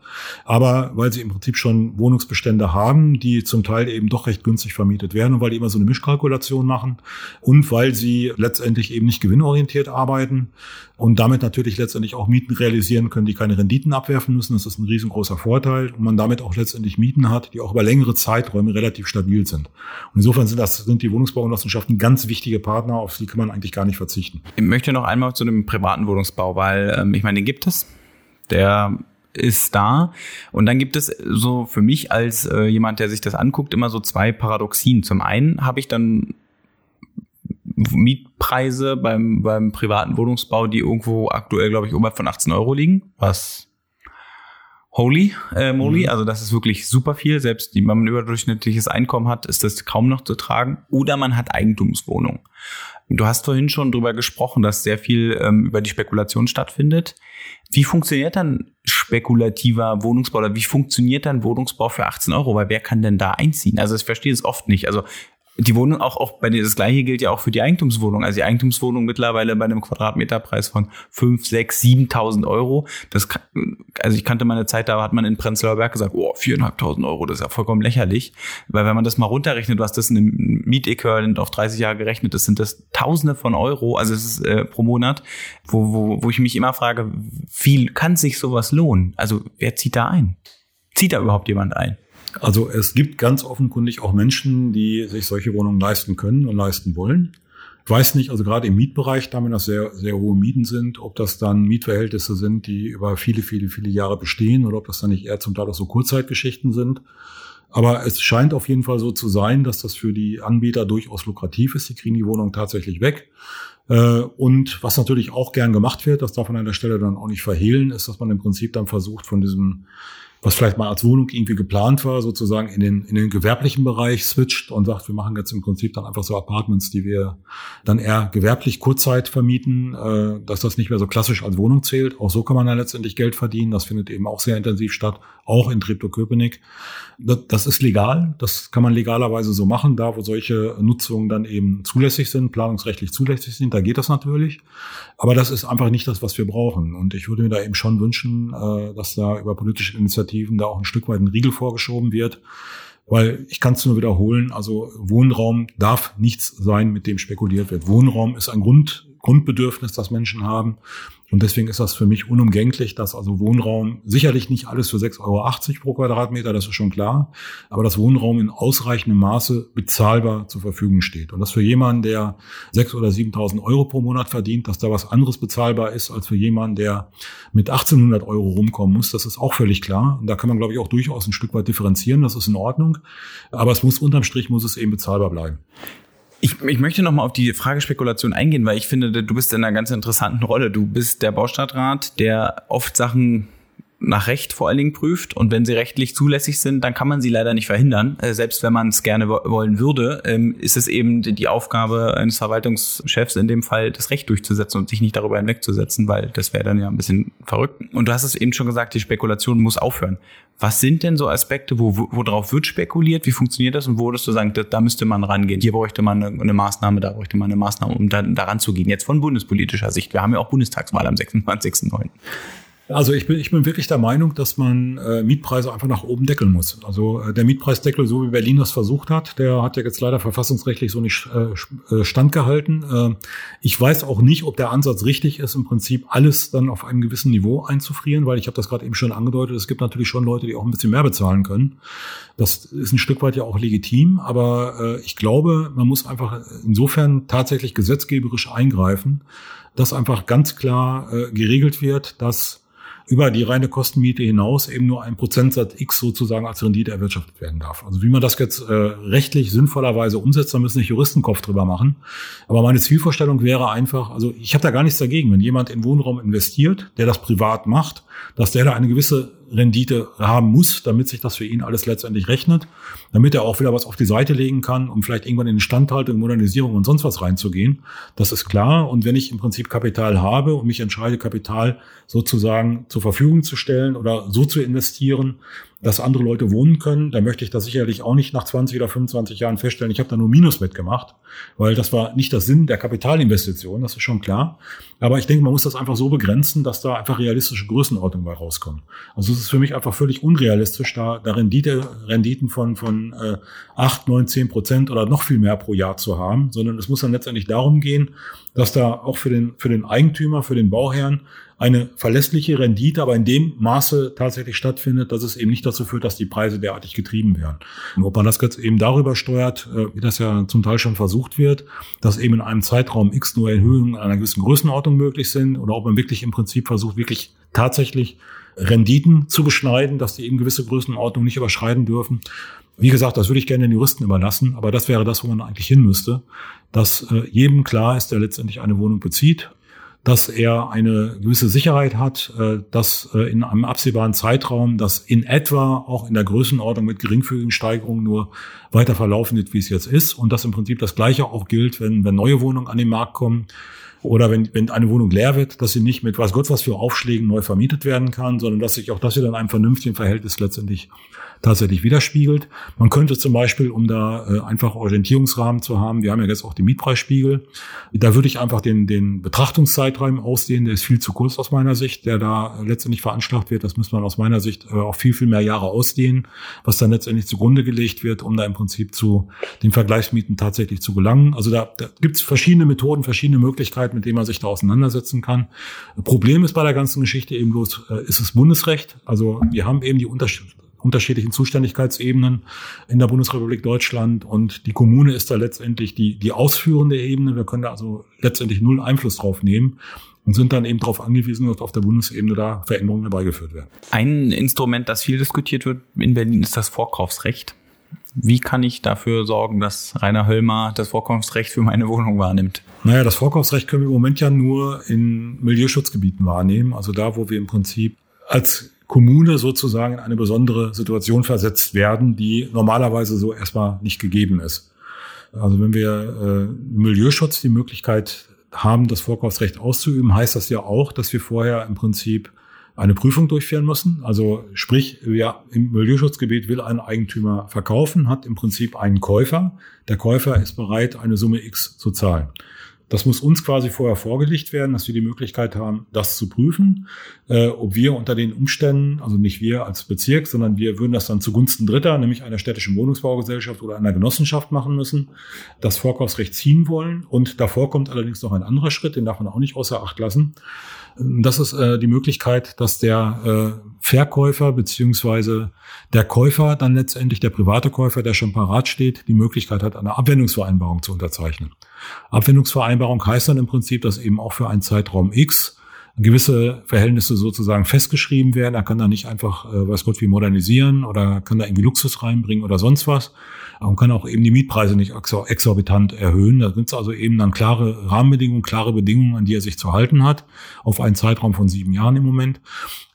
Aber weil sie im Prinzip schon Wohnungsbestände haben, die zum Teil eben doch recht günstig vermietet werden und weil die immer so eine Mischkalkulation machen und weil sie letztendlich eben nicht gewinnorientiert arbeiten und damit natürlich letztendlich auch Mieten realisieren können, die keine Renditen abwerfen müssen. Das ist ein riesengroßer Vorteil und man damit auch letztendlich Mieten hat, die auch über längere Zeiträume relativ stabil sind. Und insofern sind das sind die Wohnungsbaugenossenschaften ganz wichtige Partner, auf die kann man eigentlich gar nicht verzichten. Ich möchte noch einmal zu dem privaten Wohnungsbau, weil ähm, ich meine, den gibt es. Der ist da. Und dann gibt es so für mich als äh, jemand, der sich das anguckt, immer so zwei Paradoxien. Zum einen habe ich dann Mietpreise beim, beim privaten Wohnungsbau, die irgendwo aktuell, glaube ich, oberhalb von 18 Euro liegen, was holy äh, moly, mhm. also das ist wirklich super viel. Selbst wenn man ein überdurchschnittliches Einkommen hat, ist das kaum noch zu tragen. Oder man hat Eigentumswohnung. Du hast vorhin schon drüber gesprochen, dass sehr viel ähm, über die Spekulation stattfindet. Wie funktioniert dann spekulativer Wohnungsbau oder wie funktioniert dann Wohnungsbau für 18 Euro? Weil wer kann denn da einziehen? Also ich verstehe es oft nicht. Also die Wohnung auch, auch bei dir, das gleiche gilt ja auch für die Eigentumswohnung. Also die Eigentumswohnung mittlerweile bei einem Quadratmeterpreis von fünf, sechs, siebentausend Euro. Das kann, also ich kannte mal eine Zeit, da hat man in Prenzlauer Berg gesagt, oh, viereinhalbtausend Euro, das ist ja vollkommen lächerlich. Weil wenn man das mal runterrechnet, was das in einem Mietäquivalent auf 30 Jahre gerechnet ist, sind das Tausende von Euro, also es ist äh, pro Monat, wo, wo, wo ich mich immer frage, wie kann sich sowas lohnen? Also wer zieht da ein? Zieht da überhaupt jemand ein? Also es gibt ganz offenkundig auch Menschen, die sich solche Wohnungen leisten können und leisten wollen. Ich weiß nicht, also gerade im Mietbereich, da wenn das sehr, sehr hohe Mieten sind, ob das dann Mietverhältnisse sind, die über viele, viele, viele Jahre bestehen oder ob das dann nicht eher zum Teil auch so Kurzzeitgeschichten sind. Aber es scheint auf jeden Fall so zu sein, dass das für die Anbieter durchaus lukrativ ist. Die kriegen die Wohnung tatsächlich weg. Äh, und was natürlich auch gern gemacht wird, das darf man an der Stelle dann auch nicht verhehlen, ist, dass man im Prinzip dann versucht, von diesem was vielleicht mal als Wohnung irgendwie geplant war, sozusagen in den, in den gewerblichen Bereich switcht und sagt, wir machen jetzt im Prinzip dann einfach so Apartments, die wir dann eher gewerblich Kurzzeit vermieten, äh, dass das nicht mehr so klassisch als Wohnung zählt. Auch so kann man dann letztendlich Geld verdienen. Das findet eben auch sehr intensiv statt, auch in Treptow-Köpenick. Das, das ist legal, das kann man legalerweise so machen, da wo solche Nutzungen dann eben zulässig sind, planungsrechtlich zulässig sind, da geht das natürlich. Aber das ist einfach nicht das, was wir brauchen. Und ich würde mir da eben schon wünschen, äh, dass da über politische Initiativen da auch ein Stück weit ein Riegel vorgeschoben wird. Weil ich kann es nur wiederholen, also Wohnraum darf nichts sein, mit dem spekuliert wird. Wohnraum ist ein Grund, Grundbedürfnis, das Menschen haben. Und deswegen ist das für mich unumgänglich, dass also Wohnraum, sicherlich nicht alles für 6,80 Euro pro Quadratmeter, das ist schon klar, aber dass Wohnraum in ausreichendem Maße bezahlbar zur Verfügung steht. Und dass für jemanden, der 6.000 oder 7.000 Euro pro Monat verdient, dass da was anderes bezahlbar ist, als für jemanden, der mit 1.800 Euro rumkommen muss, das ist auch völlig klar. Und da kann man, glaube ich, auch durchaus ein Stück weit differenzieren, das ist in Ordnung. Aber es muss unterm Strich, muss es eben bezahlbar bleiben. Ich, ich möchte noch mal auf die Fragespekulation eingehen, weil ich finde, du bist in einer ganz interessanten Rolle. Du bist der Baustadtrat, der oft Sachen nach Recht vor allen Dingen prüft und wenn sie rechtlich zulässig sind, dann kann man sie leider nicht verhindern. Äh, selbst wenn man es gerne wollen würde, ähm, ist es eben die Aufgabe eines Verwaltungschefs in dem Fall, das Recht durchzusetzen und sich nicht darüber hinwegzusetzen, weil das wäre dann ja ein bisschen verrückt. Und du hast es eben schon gesagt, die Spekulation muss aufhören. Was sind denn so Aspekte, wo, worauf wird spekuliert? Wie funktioniert das? Und wo würdest du sagen, da, da müsste man rangehen? Hier bräuchte man eine, eine, Maßnahme, da bräuchte man eine Maßnahme, um da, daran zu gehen. Jetzt von bundespolitischer Sicht. Wir haben ja auch Bundestagswahl am 26.09. Also ich bin, ich bin wirklich der Meinung, dass man äh, Mietpreise einfach nach oben deckeln muss. Also äh, der Mietpreisdeckel, so wie Berlin das versucht hat, der hat ja jetzt leider verfassungsrechtlich so nicht äh, äh, standgehalten. Äh, ich weiß auch nicht, ob der Ansatz richtig ist, im Prinzip alles dann auf einem gewissen Niveau einzufrieren, weil ich habe das gerade eben schon angedeutet, es gibt natürlich schon Leute, die auch ein bisschen mehr bezahlen können. Das ist ein Stück weit ja auch legitim, aber äh, ich glaube, man muss einfach insofern tatsächlich gesetzgeberisch eingreifen, dass einfach ganz klar äh, geregelt wird, dass über die reine Kostenmiete hinaus eben nur ein Prozentsatz X sozusagen als Rendite erwirtschaftet werden darf. Also wie man das jetzt äh, rechtlich sinnvollerweise umsetzt, da müssen nicht Juristenkopf drüber machen. Aber meine Zielvorstellung wäre einfach, also ich habe da gar nichts dagegen, wenn jemand in Wohnraum investiert, der das privat macht, dass der da eine gewisse Rendite haben muss, damit sich das für ihn alles letztendlich rechnet, damit er auch wieder was auf die Seite legen kann, um vielleicht irgendwann in Instandhaltung, Modernisierung und sonst was reinzugehen. Das ist klar. Und wenn ich im Prinzip Kapital habe und mich entscheide, Kapital sozusagen zur Verfügung zu stellen oder so zu investieren, dass andere Leute wohnen können, da möchte ich das sicherlich auch nicht nach 20 oder 25 Jahren feststellen, ich habe da nur Minus mitgemacht, weil das war nicht der Sinn der Kapitalinvestition, das ist schon klar. Aber ich denke, man muss das einfach so begrenzen, dass da einfach realistische Größenordnungen bei rauskommen. Also es ist für mich einfach völlig unrealistisch, da, da Rendite, Renditen von, von äh, 8, 9, 10 Prozent oder noch viel mehr pro Jahr zu haben, sondern es muss dann letztendlich darum gehen, dass da auch für den, für den Eigentümer, für den Bauherrn eine verlässliche Rendite, aber in dem Maße tatsächlich stattfindet, dass es eben nicht dazu führt, dass die Preise derartig getrieben werden. Und ob man das jetzt eben darüber steuert, äh, wie das ja zum Teil schon versucht wird, dass eben in einem Zeitraum X nur Erhöhungen einer gewissen Größenordnung möglich sind, oder ob man wirklich im Prinzip versucht, wirklich tatsächlich Renditen zu beschneiden, dass die eben gewisse Größenordnung nicht überschreiten dürfen. Wie gesagt, das würde ich gerne den Juristen überlassen, aber das wäre das, wo man eigentlich hin müsste, dass äh, jedem klar ist, der letztendlich eine Wohnung bezieht, dass er eine gewisse Sicherheit hat, äh, dass äh, in einem absehbaren Zeitraum das in etwa auch in der Größenordnung mit geringfügigen Steigerungen nur weiter verlaufen wird, wie es jetzt ist. Und dass im Prinzip das Gleiche auch gilt, wenn, wenn neue Wohnungen an den Markt kommen. Oder wenn, wenn eine Wohnung leer wird, dass sie nicht mit was Gott was für Aufschlägen neu vermietet werden kann, sondern dass sich auch das wieder in einem vernünftigen Verhältnis letztendlich tatsächlich widerspiegelt. Man könnte zum Beispiel, um da äh, einfach Orientierungsrahmen zu haben, wir haben ja jetzt auch die Mietpreisspiegel, da würde ich einfach den, den Betrachtungszeitraum ausdehnen, der ist viel zu kurz aus meiner Sicht, der da letztendlich veranschlagt wird. Das muss man aus meiner Sicht äh, auch viel, viel mehr Jahre ausdehnen, was dann letztendlich zugrunde gelegt wird, um da im Prinzip zu den Vergleichsmieten tatsächlich zu gelangen. Also da, da gibt es verschiedene Methoden, verschiedene Möglichkeiten, mit denen man sich da auseinandersetzen kann. Problem ist bei der ganzen Geschichte eben bloß, äh, ist es Bundesrecht. Also wir haben eben die Unterschiede unterschiedlichen Zuständigkeitsebenen in der Bundesrepublik Deutschland und die Kommune ist da letztendlich die, die ausführende Ebene. Wir können da also letztendlich null Einfluss drauf nehmen und sind dann eben darauf angewiesen, dass auf der Bundesebene da Veränderungen herbeigeführt werden. Ein Instrument, das viel diskutiert wird in Berlin, ist das Vorkaufsrecht. Wie kann ich dafür sorgen, dass Rainer Höllmer das Vorkaufsrecht für meine Wohnung wahrnimmt? Naja, das Vorkaufsrecht können wir im Moment ja nur in Milieuschutzgebieten wahrnehmen. Also da, wo wir im Prinzip als Kommune sozusagen in eine besondere Situation versetzt werden, die normalerweise so erstmal nicht gegeben ist. Also wenn wir äh, Milieuschutz die Möglichkeit haben, das Vorkaufsrecht auszuüben, heißt das ja auch, dass wir vorher im Prinzip eine Prüfung durchführen müssen. Also sprich, wer im Milieuschutzgebiet will ein Eigentümer verkaufen, hat im Prinzip einen Käufer. Der Käufer ist bereit, eine Summe X zu zahlen. Das muss uns quasi vorher vorgelegt werden, dass wir die Möglichkeit haben, das zu prüfen, äh, ob wir unter den Umständen, also nicht wir als Bezirk, sondern wir würden das dann zugunsten Dritter, nämlich einer städtischen Wohnungsbaugesellschaft oder einer Genossenschaft machen müssen, das Vorkaufsrecht ziehen wollen. Und davor kommt allerdings noch ein anderer Schritt, den darf man auch nicht außer Acht lassen. Das ist äh, die Möglichkeit, dass der äh, Verkäufer beziehungsweise der Käufer dann letztendlich, der private Käufer, der schon parat steht, die Möglichkeit hat, eine Abwendungsvereinbarung zu unterzeichnen. Abwendungsvereinbarung heißt dann im Prinzip, dass eben auch für einen Zeitraum X gewisse Verhältnisse sozusagen festgeschrieben werden. Er kann da nicht einfach, äh, weiß Gott, wie modernisieren oder kann da irgendwie Luxus reinbringen oder sonst was. Und kann auch eben die Mietpreise nicht exorbitant erhöhen. Da sind es also eben dann klare Rahmenbedingungen, klare Bedingungen, an die er sich zu halten hat, auf einen Zeitraum von sieben Jahren im Moment.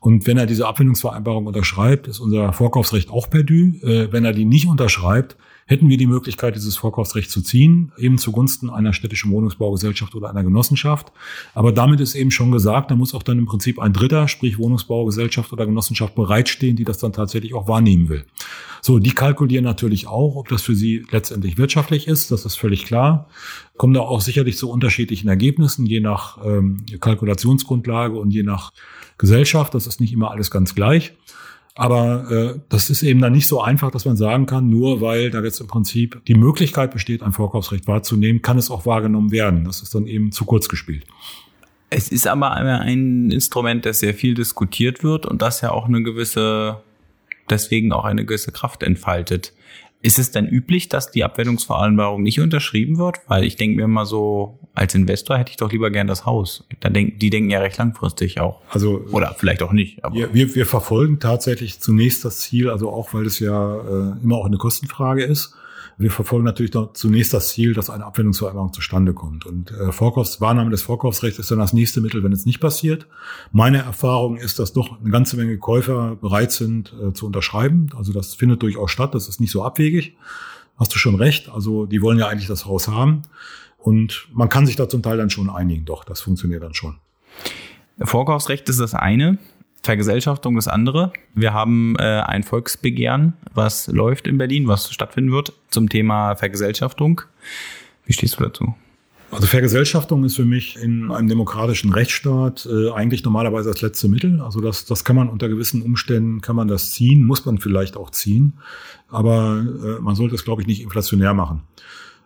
Und wenn er diese Abwendungsvereinbarung unterschreibt, ist unser Vorkaufsrecht auch perdu. Äh, wenn er die nicht unterschreibt, hätten wir die Möglichkeit, dieses Vorkaufsrecht zu ziehen, eben zugunsten einer städtischen Wohnungsbaugesellschaft oder einer Genossenschaft. Aber damit ist eben schon gesagt, da muss auch dann im Prinzip ein Dritter, sprich Wohnungsbaugesellschaft oder Genossenschaft bereitstehen, die das dann tatsächlich auch wahrnehmen will. So, die kalkulieren natürlich auch, ob das für sie letztendlich wirtschaftlich ist, das ist völlig klar. Kommen da auch sicherlich zu unterschiedlichen Ergebnissen, je nach ähm, Kalkulationsgrundlage und je nach Gesellschaft. Das ist nicht immer alles ganz gleich. Aber äh, das ist eben dann nicht so einfach, dass man sagen kann, nur weil da jetzt im Prinzip die Möglichkeit besteht, ein Vorkaufsrecht wahrzunehmen, kann es auch wahrgenommen werden. Das ist dann eben zu kurz gespielt. Es ist aber ein Instrument, das sehr viel diskutiert wird und das ja auch eine gewisse, deswegen auch eine gewisse Kraft entfaltet. Ist es denn üblich, dass die Abwendungsvereinbarung nicht unterschrieben wird? Weil ich denke mir mal so, als Investor hätte ich doch lieber gern das Haus. Dann denk, die denken ja recht langfristig auch. Also oder vielleicht auch nicht. Wir, wir, wir verfolgen tatsächlich zunächst das Ziel, also auch weil es ja äh, immer auch eine Kostenfrage ist. Wir verfolgen natürlich zunächst das Ziel, dass eine Abwendungsvereinbarung zustande kommt. Und äh, Vorkaufs Wahrnahme des Vorkaufsrechts ist dann das nächste Mittel, wenn es nicht passiert. Meine Erfahrung ist, dass doch eine ganze Menge Käufer bereit sind äh, zu unterschreiben. Also das findet durchaus statt. Das ist nicht so abwegig. Hast du schon recht. Also die wollen ja eigentlich das Haus haben. Und man kann sich da zum Teil dann schon einigen. Doch, das funktioniert dann schon. Vorkaufsrecht ist das eine. Vergesellschaftung das andere. Wir haben äh, ein Volksbegehren, was läuft in Berlin, was stattfinden wird zum Thema Vergesellschaftung. Wie stehst du dazu? Also Vergesellschaftung ist für mich in einem demokratischen Rechtsstaat äh, eigentlich normalerweise das letzte Mittel. Also das, das kann man unter gewissen Umständen, kann man das ziehen, muss man vielleicht auch ziehen. Aber äh, man sollte es, glaube ich, nicht inflationär machen.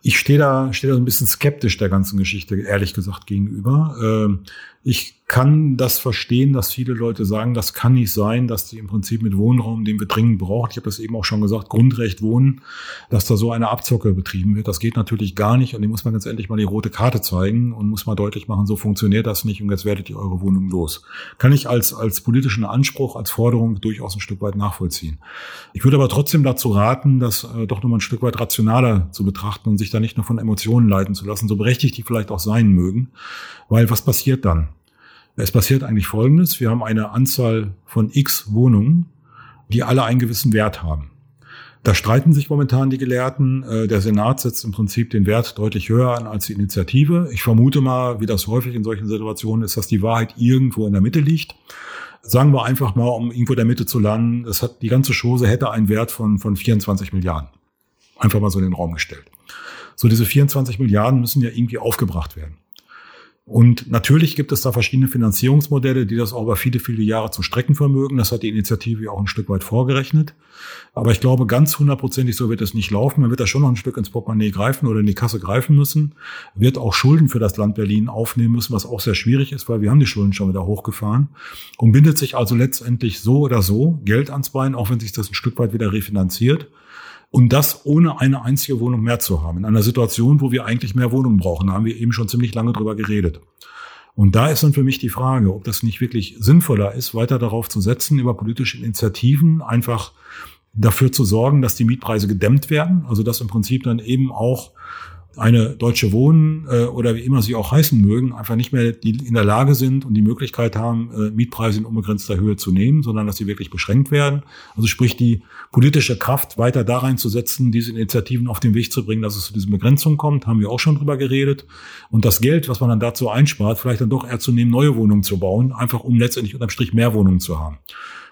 Ich stehe da, stehe da so ein bisschen skeptisch der ganzen Geschichte, ehrlich gesagt, gegenüber. Äh, ich kann das verstehen, dass viele Leute sagen, das kann nicht sein, dass die im Prinzip mit Wohnraum, den wir dringend brauchen, ich habe das eben auch schon gesagt, Grundrecht wohnen, dass da so eine Abzocke betrieben wird. Das geht natürlich gar nicht und die muss man ganz endlich mal die rote Karte zeigen und muss mal deutlich machen, so funktioniert das nicht und jetzt werdet ihr eure Wohnung los. Kann ich als, als politischen Anspruch, als Forderung durchaus ein Stück weit nachvollziehen. Ich würde aber trotzdem dazu raten, das äh, doch nochmal ein Stück weit rationaler zu betrachten und sich da nicht nur von Emotionen leiten zu lassen, so berechtigt die vielleicht auch sein mögen. Weil was passiert dann? Es passiert eigentlich Folgendes. Wir haben eine Anzahl von x Wohnungen, die alle einen gewissen Wert haben. Da streiten sich momentan die Gelehrten. Äh, der Senat setzt im Prinzip den Wert deutlich höher an als die Initiative. Ich vermute mal, wie das häufig in solchen Situationen ist, dass die Wahrheit irgendwo in der Mitte liegt. Sagen wir einfach mal, um irgendwo in der Mitte zu landen, das hat, die ganze Chose hätte einen Wert von, von 24 Milliarden. Einfach mal so in den Raum gestellt. So, diese 24 Milliarden müssen ja irgendwie aufgebracht werden. Und natürlich gibt es da verschiedene Finanzierungsmodelle, die das auch über viele, viele Jahre zu strecken vermögen. Das hat die Initiative auch ein Stück weit vorgerechnet. Aber ich glaube, ganz hundertprozentig so wird es nicht laufen. Man wird da schon noch ein Stück ins Portemonnaie greifen oder in die Kasse greifen müssen. Wird auch Schulden für das Land Berlin aufnehmen müssen, was auch sehr schwierig ist, weil wir haben die Schulden schon wieder hochgefahren. Und bindet sich also letztendlich so oder so Geld ans Bein, auch wenn sich das ein Stück weit wieder refinanziert. Und das ohne eine einzige Wohnung mehr zu haben. In einer Situation, wo wir eigentlich mehr Wohnungen brauchen, da haben wir eben schon ziemlich lange drüber geredet. Und da ist dann für mich die Frage, ob das nicht wirklich sinnvoller ist, weiter darauf zu setzen, über politische Initiativen einfach dafür zu sorgen, dass die Mietpreise gedämmt werden. Also dass im Prinzip dann eben auch eine Deutsche Wohnen äh, oder wie immer sie auch heißen mögen, einfach nicht mehr die in der Lage sind und die Möglichkeit haben, äh, Mietpreise in unbegrenzter Höhe zu nehmen, sondern dass sie wirklich beschränkt werden. Also sprich die politische Kraft weiter da reinzusetzen, diese Initiativen auf den Weg zu bringen, dass es zu diesen Begrenzungen kommt, haben wir auch schon drüber geredet. Und das Geld, was man dann dazu einspart, vielleicht dann doch eher zu nehmen, neue Wohnungen zu bauen, einfach um letztendlich unterm Strich mehr Wohnungen zu haben.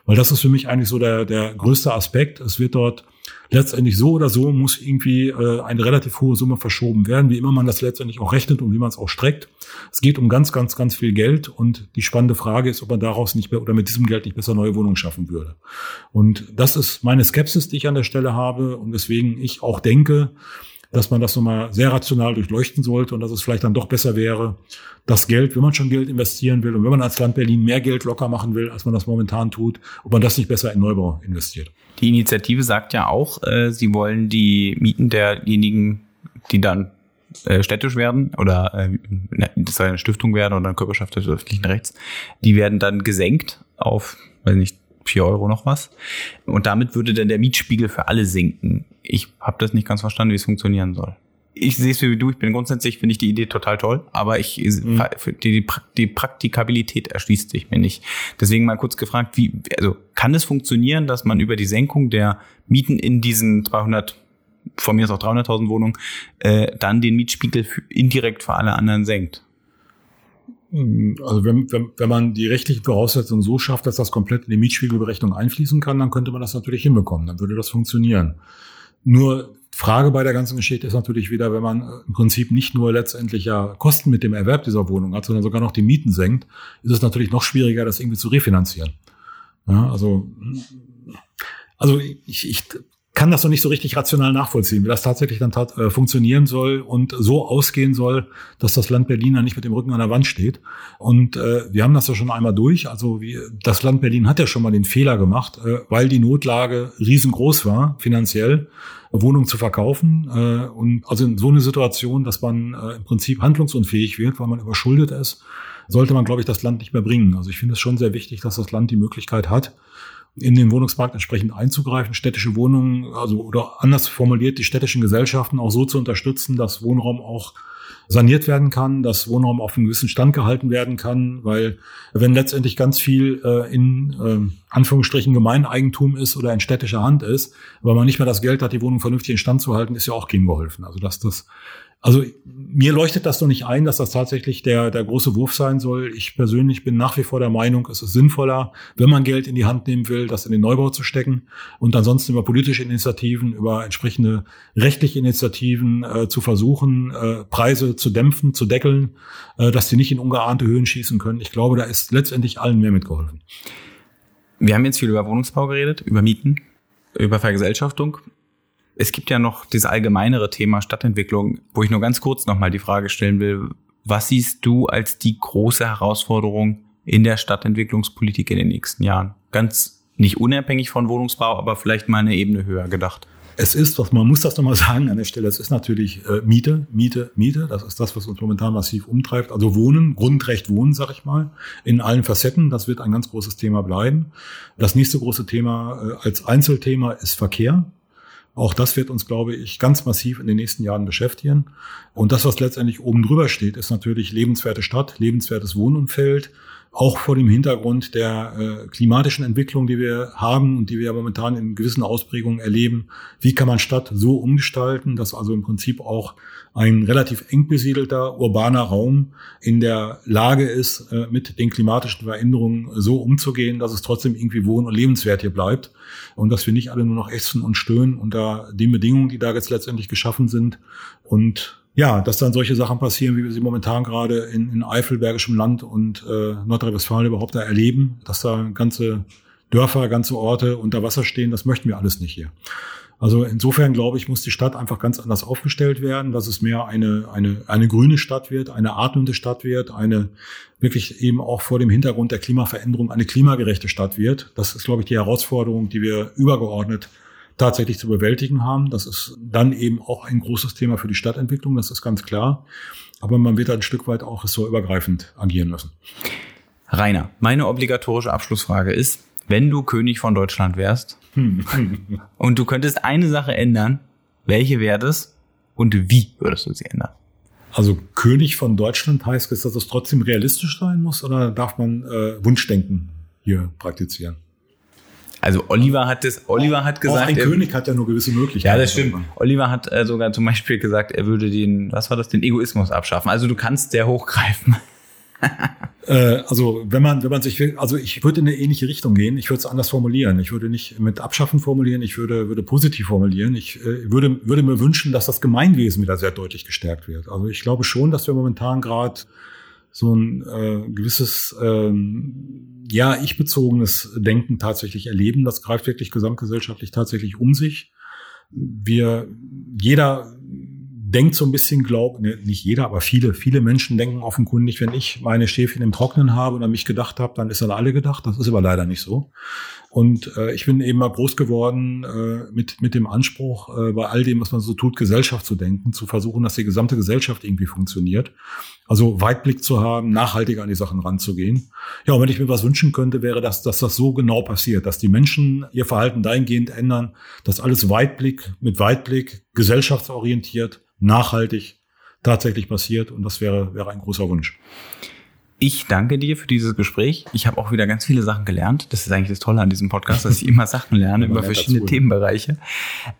Weil das ist für mich eigentlich so der, der größte Aspekt. Es wird dort letztendlich so oder so muss irgendwie äh, eine relativ hohe Summe verschoben werden, wie immer man das letztendlich auch rechnet und wie man es auch streckt. Es geht um ganz, ganz, ganz viel Geld und die spannende Frage ist, ob man daraus nicht mehr oder mit diesem Geld nicht besser neue Wohnungen schaffen würde. Und das ist meine Skepsis, die ich an der Stelle habe und weswegen ich auch denke, dass man das nochmal sehr rational durchleuchten sollte und dass es vielleicht dann doch besser wäre, das Geld, wenn man schon Geld investieren will und wenn man als Land Berlin mehr Geld locker machen will, als man das momentan tut, ob man das nicht besser in Neubau investiert. Die Initiative sagt ja auch, äh, sie wollen die Mieten derjenigen, die dann äh, städtisch werden oder äh, das soll eine Stiftung werden oder eine Körperschaft des öffentlichen Rechts, die werden dann gesenkt auf, weiß nicht, vier Euro noch was. Und damit würde dann der Mietspiegel für alle sinken. Ich habe das nicht ganz verstanden, wie es funktionieren soll. Ich sehe es wie du, ich bin grundsätzlich, finde ich die Idee total toll, aber ich, mhm. die, die Praktikabilität erschließt sich mir nicht. Deswegen mal kurz gefragt, wie, also kann es funktionieren, dass man über die Senkung der Mieten in diesen 200 von mir ist auch 300.000 Wohnungen, äh, dann den Mietspiegel indirekt für alle anderen senkt. Also wenn, wenn, wenn man die rechtlichen Voraussetzungen so schafft, dass das komplett in die Mietspiegelberechnung einfließen kann, dann könnte man das natürlich hinbekommen. Dann würde das funktionieren. Nur Frage bei der ganzen Geschichte ist natürlich wieder, wenn man im Prinzip nicht nur letztendlich ja Kosten mit dem Erwerb dieser Wohnung hat, sondern sogar noch die Mieten senkt, ist es natürlich noch schwieriger, das irgendwie zu refinanzieren. Ja, also, also ich, ich kann das noch nicht so richtig rational nachvollziehen, wie das tatsächlich dann tat, äh, funktionieren soll und so ausgehen soll, dass das Land Berlin dann nicht mit dem Rücken an der Wand steht. Und äh, wir haben das ja schon einmal durch. Also wie, das Land Berlin hat ja schon mal den Fehler gemacht, äh, weil die Notlage riesengroß war, finanziell, Wohnungen zu verkaufen. Äh, und also in so eine Situation, dass man äh, im Prinzip handlungsunfähig wird, weil man überschuldet ist, sollte man, glaube ich, das Land nicht mehr bringen. Also ich finde es schon sehr wichtig, dass das Land die Möglichkeit hat, in den Wohnungsmarkt entsprechend einzugreifen, städtische Wohnungen, also oder anders formuliert, die städtischen Gesellschaften auch so zu unterstützen, dass Wohnraum auch saniert werden kann, dass Wohnraum auf einem gewissen Stand gehalten werden kann, weil wenn letztendlich ganz viel äh, in äh, Anführungsstrichen Gemeineigentum ist oder in städtischer Hand ist, weil man nicht mehr das Geld hat, die Wohnung vernünftig in Stand zu halten, ist ja auch gegengeholfen. Also dass das also mir leuchtet das noch nicht ein, dass das tatsächlich der, der große Wurf sein soll. Ich persönlich bin nach wie vor der Meinung, es ist sinnvoller, wenn man Geld in die Hand nehmen will, das in den Neubau zu stecken und ansonsten über politische Initiativen, über entsprechende rechtliche Initiativen äh, zu versuchen, äh, Preise zu dämpfen, zu deckeln, äh, dass sie nicht in ungeahnte Höhen schießen können. Ich glaube, da ist letztendlich allen mehr mitgeholfen. Wir haben jetzt viel über Wohnungsbau geredet, über Mieten, über Vergesellschaftung es gibt ja noch das allgemeinere Thema Stadtentwicklung, wo ich nur ganz kurz nochmal die Frage stellen will, was siehst du als die große Herausforderung in der Stadtentwicklungspolitik in den nächsten Jahren? Ganz nicht unabhängig von Wohnungsbau, aber vielleicht mal eine Ebene höher gedacht. Es ist, man muss das nochmal sagen an der Stelle, es ist natürlich äh, Miete, Miete, Miete. Das ist das, was uns momentan massiv umtreibt. Also Wohnen, Grundrecht Wohnen, sag ich mal, in allen Facetten. Das wird ein ganz großes Thema bleiben. Das nächste große Thema äh, als Einzelthema ist Verkehr. Auch das wird uns, glaube ich, ganz massiv in den nächsten Jahren beschäftigen. Und das, was letztendlich oben drüber steht, ist natürlich lebenswerte Stadt, lebenswertes Wohnumfeld, auch vor dem Hintergrund der äh, klimatischen Entwicklung, die wir haben und die wir momentan in gewissen Ausprägungen erleben. Wie kann man Stadt so umgestalten, dass also im Prinzip auch ein relativ eng besiedelter urbaner Raum in der Lage ist, äh, mit den klimatischen Veränderungen so umzugehen, dass es trotzdem irgendwie wohn- und lebenswert hier bleibt und dass wir nicht alle nur noch ächzen und stöhnen unter den Bedingungen, die da jetzt letztendlich geschaffen sind und ja, dass dann solche Sachen passieren, wie wir sie momentan gerade in, in Eifel, Bergischem Land und äh, Nordrhein-Westfalen überhaupt da erleben, dass da ganze Dörfer, ganze Orte unter Wasser stehen, das möchten wir alles nicht hier. Also insofern glaube ich, muss die Stadt einfach ganz anders aufgestellt werden, dass es mehr eine, eine, eine grüne Stadt wird, eine atmende Stadt wird, eine wirklich eben auch vor dem Hintergrund der Klimaveränderung eine klimagerechte Stadt wird. Das ist, glaube ich, die Herausforderung, die wir übergeordnet tatsächlich zu bewältigen haben. Das ist dann eben auch ein großes Thema für die Stadtentwicklung, das ist ganz klar. Aber man wird ein Stück weit auch ressortübergreifend agieren müssen. Rainer, meine obligatorische Abschlussfrage ist, wenn du König von Deutschland wärst und du könntest eine Sache ändern, welche wäre das und wie würdest du sie ändern? Also König von Deutschland heißt es, dass es trotzdem realistisch sein muss oder darf man äh, Wunschdenken hier praktizieren? Also Oliver hat das, Oliver hat gesagt. Auch ein er, König hat ja nur gewisse Möglichkeiten. Ja, das stimmt. Oliver hat äh, sogar zum Beispiel gesagt, er würde den, was war das, den Egoismus abschaffen. Also du kannst sehr hochgreifen. äh, also wenn man, wenn man sich, also ich würde in eine ähnliche Richtung gehen. Ich würde es anders formulieren. Ich würde nicht mit Abschaffen formulieren. Ich würde, würde positiv formulieren. Ich äh, würde, würde mir wünschen, dass das Gemeinwesen wieder sehr deutlich gestärkt wird. Also ich glaube schon, dass wir momentan gerade so ein äh, gewisses ähm, ja, ich-bezogenes Denken tatsächlich erleben. Das greift wirklich gesamtgesellschaftlich tatsächlich um sich. Wir, jeder denkt so ein bisschen, glaub, ne, nicht jeder, aber viele, viele Menschen denken offenkundig, wenn ich meine Schäfchen im Trocknen habe und an mich gedacht habe, dann ist an alle gedacht. Das ist aber leider nicht so. Und äh, ich bin eben mal groß geworden äh, mit, mit dem Anspruch, äh, bei all dem, was man so tut, Gesellschaft zu denken, zu versuchen, dass die gesamte Gesellschaft irgendwie funktioniert. Also Weitblick zu haben, nachhaltiger an die Sachen ranzugehen. Ja, und wenn ich mir was wünschen könnte, wäre das, dass das so genau passiert, dass die Menschen ihr Verhalten dahingehend ändern, dass alles Weitblick mit Weitblick, gesellschaftsorientiert, nachhaltig tatsächlich passiert. Und das wäre, wäre ein großer Wunsch. Ich danke dir für dieses Gespräch. Ich habe auch wieder ganz viele Sachen gelernt. Das ist eigentlich das Tolle an diesem Podcast, dass ich immer Sachen lerne über verschiedene dazu. Themenbereiche.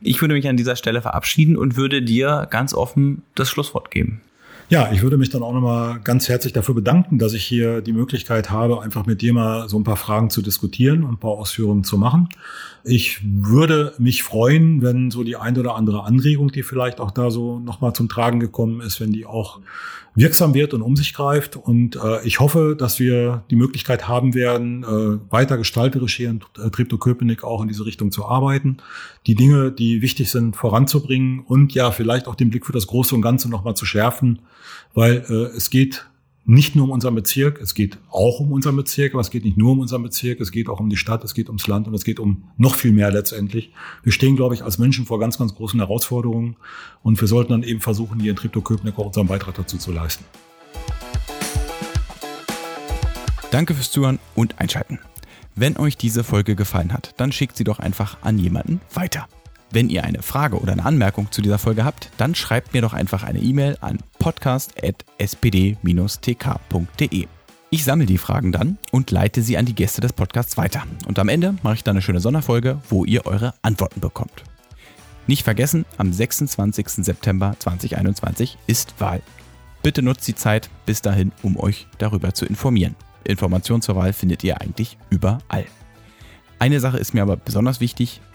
Ich würde mich an dieser Stelle verabschieden und würde dir ganz offen das Schlusswort geben. Ja, ich würde mich dann auch nochmal ganz herzlich dafür bedanken, dass ich hier die Möglichkeit habe, einfach mit dir mal so ein paar Fragen zu diskutieren und ein paar Ausführungen zu machen. Ich würde mich freuen, wenn so die ein oder andere Anregung, die vielleicht auch da so nochmal zum Tragen gekommen ist, wenn die auch wirksam wird und um sich greift. Und äh, ich hoffe, dass wir die Möglichkeit haben werden, äh, weiter gestalterisch hier in äh, Treptow-Köpenick auch in diese Richtung zu arbeiten, die Dinge, die wichtig sind, voranzubringen und ja, vielleicht auch den Blick für das Große und Ganze nochmal zu schärfen, weil äh, es geht nicht nur um unseren Bezirk, es geht auch um unseren Bezirk, aber es geht nicht nur um unseren Bezirk, es geht auch um die Stadt, es geht ums Land und es geht um noch viel mehr letztendlich. Wir stehen, glaube ich, als Menschen vor ganz, ganz großen Herausforderungen und wir sollten dann eben versuchen, hier in Treptow-Köpenick auch unseren Beitrag dazu zu leisten. Danke fürs Zuhören und Einschalten. Wenn euch diese Folge gefallen hat, dann schickt sie doch einfach an jemanden weiter. Wenn ihr eine Frage oder eine Anmerkung zu dieser Folge habt, dann schreibt mir doch einfach eine E-Mail an podcast.spd-tk.de. Ich sammle die Fragen dann und leite sie an die Gäste des Podcasts weiter. Und am Ende mache ich dann eine schöne Sonderfolge, wo ihr eure Antworten bekommt. Nicht vergessen, am 26. September 2021 ist Wahl. Bitte nutzt die Zeit bis dahin, um euch darüber zu informieren. Informationen zur Wahl findet ihr eigentlich überall. Eine Sache ist mir aber besonders wichtig,